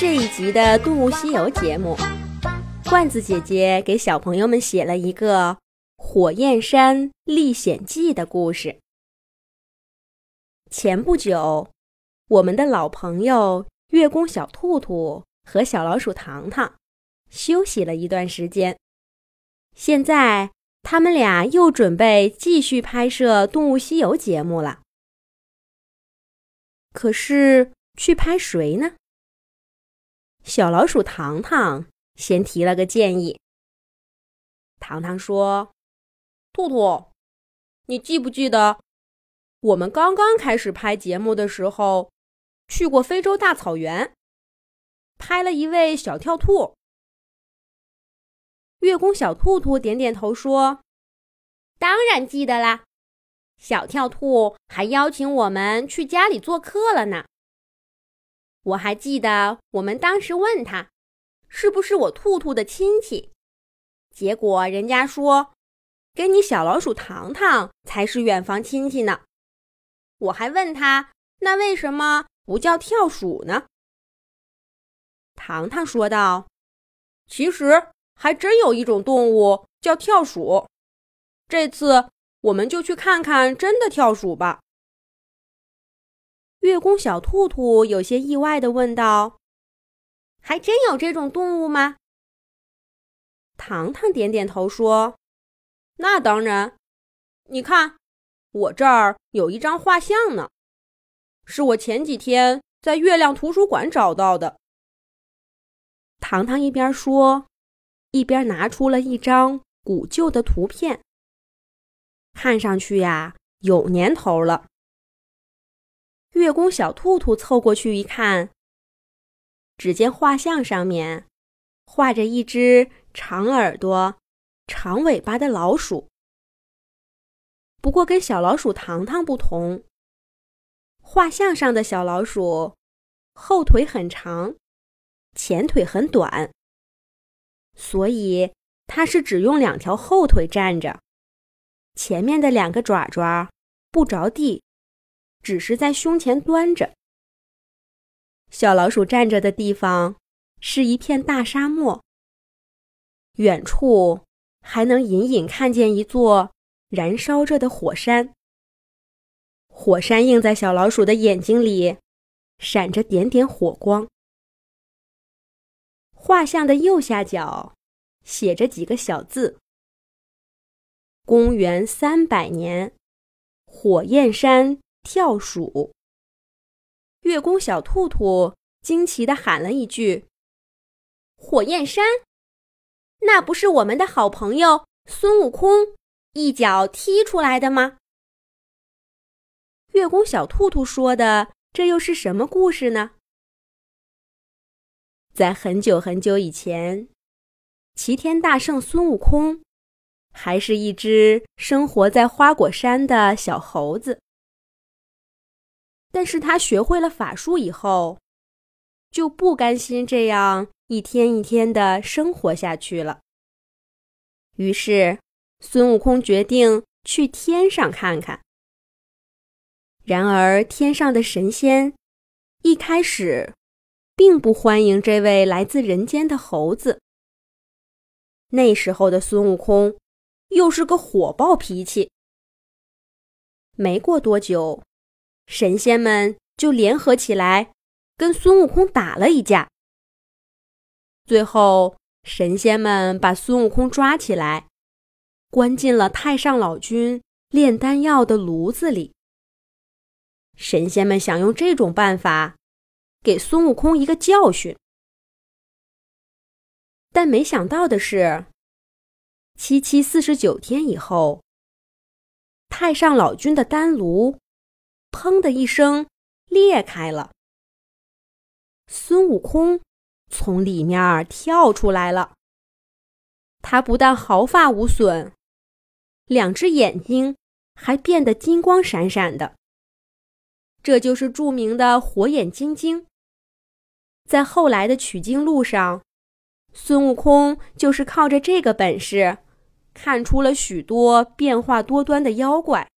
这一集的《动物西游》节目，罐子姐姐给小朋友们写了一个《火焰山历险记》的故事。前不久，我们的老朋友月宫小兔兔和小老鼠糖糖休息了一段时间，现在他们俩又准备继续拍摄《动物西游》节目了。可是，去拍谁呢？小老鼠糖糖先提了个建议。糖糖说：“兔兔，你记不记得我们刚刚开始拍节目的时候，去过非洲大草原，拍了一位小跳兔？”月宫小兔兔点点头说：“当然记得啦，小跳兔还邀请我们去家里做客了呢。”我还记得，我们当时问他，是不是我兔兔的亲戚？结果人家说，跟你小老鼠糖糖才是远房亲戚呢。我还问他，那为什么不叫跳鼠呢？糖糖说道：“其实还真有一种动物叫跳鼠。这次我们就去看看真的跳鼠吧。”月宫小兔兔有些意外的问道：“还真有这种动物吗？”糖糖点点头说：“那当然，你看，我这儿有一张画像呢，是我前几天在月亮图书馆找到的。”糖糖一边说，一边拿出了一张古旧的图片，看上去呀，有年头了。月宫小兔兔凑过去一看，只见画像上面画着一只长耳朵、长尾巴的老鼠。不过跟小老鼠糖糖不同，画像上的小老鼠后腿很长，前腿很短，所以它是只用两条后腿站着，前面的两个爪爪不着地。只是在胸前端着。小老鼠站着的地方是一片大沙漠，远处还能隐隐看见一座燃烧着的火山。火山映在小老鼠的眼睛里，闪着点点火光。画像的右下角写着几个小字：“公元三百年，火焰山。”跳鼠，月宫小兔兔惊奇的喊了一句：“火焰山，那不是我们的好朋友孙悟空一脚踢出来的吗？”月宫小兔兔说的，这又是什么故事呢？在很久很久以前，齐天大圣孙悟空还是一只生活在花果山的小猴子。但是他学会了法术以后，就不甘心这样一天一天的生活下去了。于是，孙悟空决定去天上看看。然而，天上的神仙一开始并不欢迎这位来自人间的猴子。那时候的孙悟空又是个火爆脾气，没过多久。神仙们就联合起来，跟孙悟空打了一架。最后，神仙们把孙悟空抓起来，关进了太上老君炼丹药的炉子里。神仙们想用这种办法给孙悟空一个教训，但没想到的是，七七四十九天以后，太上老君的丹炉。砰的一声，裂开了。孙悟空从里面跳出来了。他不但毫发无损，两只眼睛还变得金光闪闪的。这就是著名的火眼金睛。在后来的取经路上，孙悟空就是靠着这个本事，看出了许多变化多端的妖怪。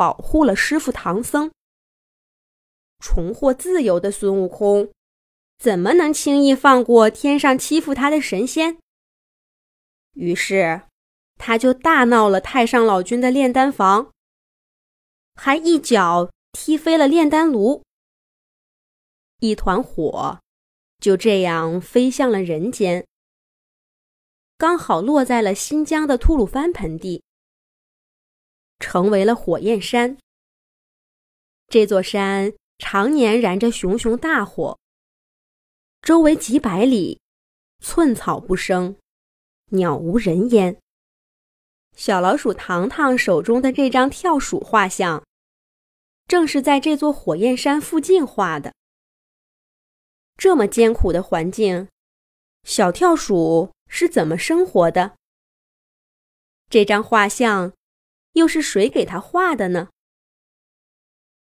保护了师傅唐僧，重获自由的孙悟空，怎么能轻易放过天上欺负他的神仙？于是，他就大闹了太上老君的炼丹房，还一脚踢飞了炼丹炉，一团火就这样飞向了人间，刚好落在了新疆的吐鲁番盆地，成为了火焰山。这座山常年燃着熊熊大火，周围几百里寸草不生。鸟无人烟。小老鼠糖糖手中的这张跳鼠画像，正是在这座火焰山附近画的。这么艰苦的环境，小跳鼠是怎么生活的？这张画像又是谁给他画的呢？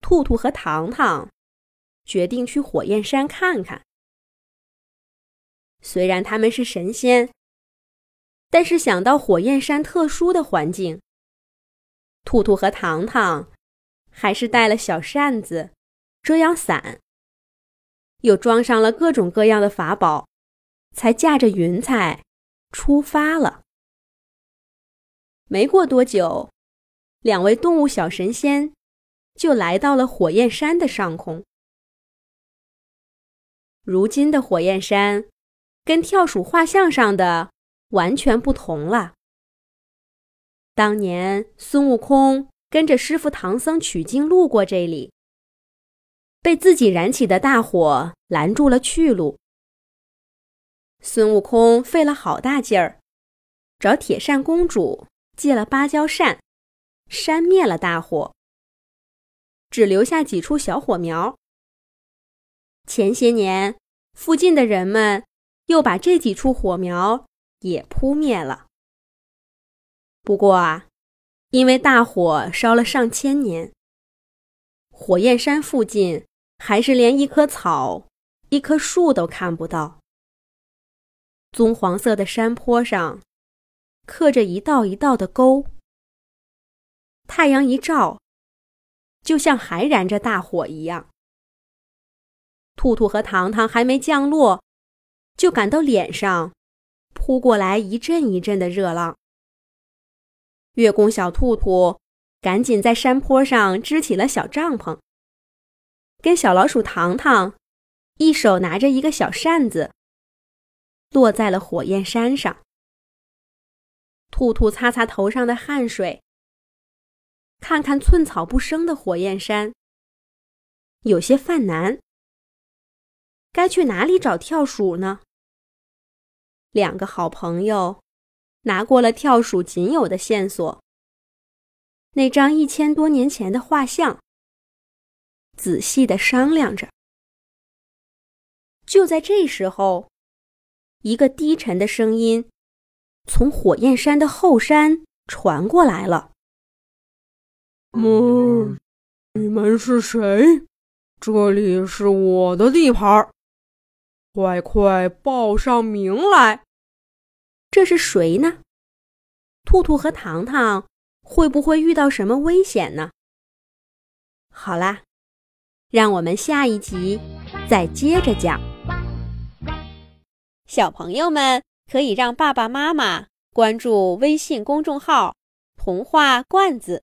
兔兔和糖糖决定去火焰山看看。虽然他们是神仙。但是想到火焰山特殊的环境，兔兔和糖糖还是带了小扇子、遮阳伞，又装上了各种各样的法宝，才驾着云彩出发了。没过多久，两位动物小神仙就来到了火焰山的上空。如今的火焰山，跟跳鼠画像上的。完全不同了。当年孙悟空跟着师傅唐僧取经路过这里，被自己燃起的大火拦住了去路。孙悟空费了好大劲儿，找铁扇公主借了芭蕉扇，扇灭了大火，只留下几处小火苗。前些年，附近的人们又把这几处火苗。也扑灭了。不过啊，因为大火烧了上千年，火焰山附近还是连一棵草、一棵树都看不到。棕黄色的山坡上刻着一道一道的沟，太阳一照，就像还燃着大火一样。兔兔和糖糖还没降落，就感到脸上。扑过来一阵一阵的热浪。月宫小兔兔赶紧在山坡上支起了小帐篷，跟小老鼠糖糖一手拿着一个小扇子，落在了火焰山上。兔兔擦擦头上的汗水，看看寸草不生的火焰山，有些犯难。该去哪里找跳鼠呢？两个好朋友拿过了跳鼠仅有的线索——那张一千多年前的画像，仔细的商量着。就在这时候，一个低沉的声音从火焰山的后山传过来了：“嗯，你们是谁？这里是我的地盘。”快快报上名来！这是谁呢？兔兔和糖糖会不会遇到什么危险呢？好啦，让我们下一集再接着讲。小朋友们可以让爸爸妈妈关注微信公众号“童话罐子”，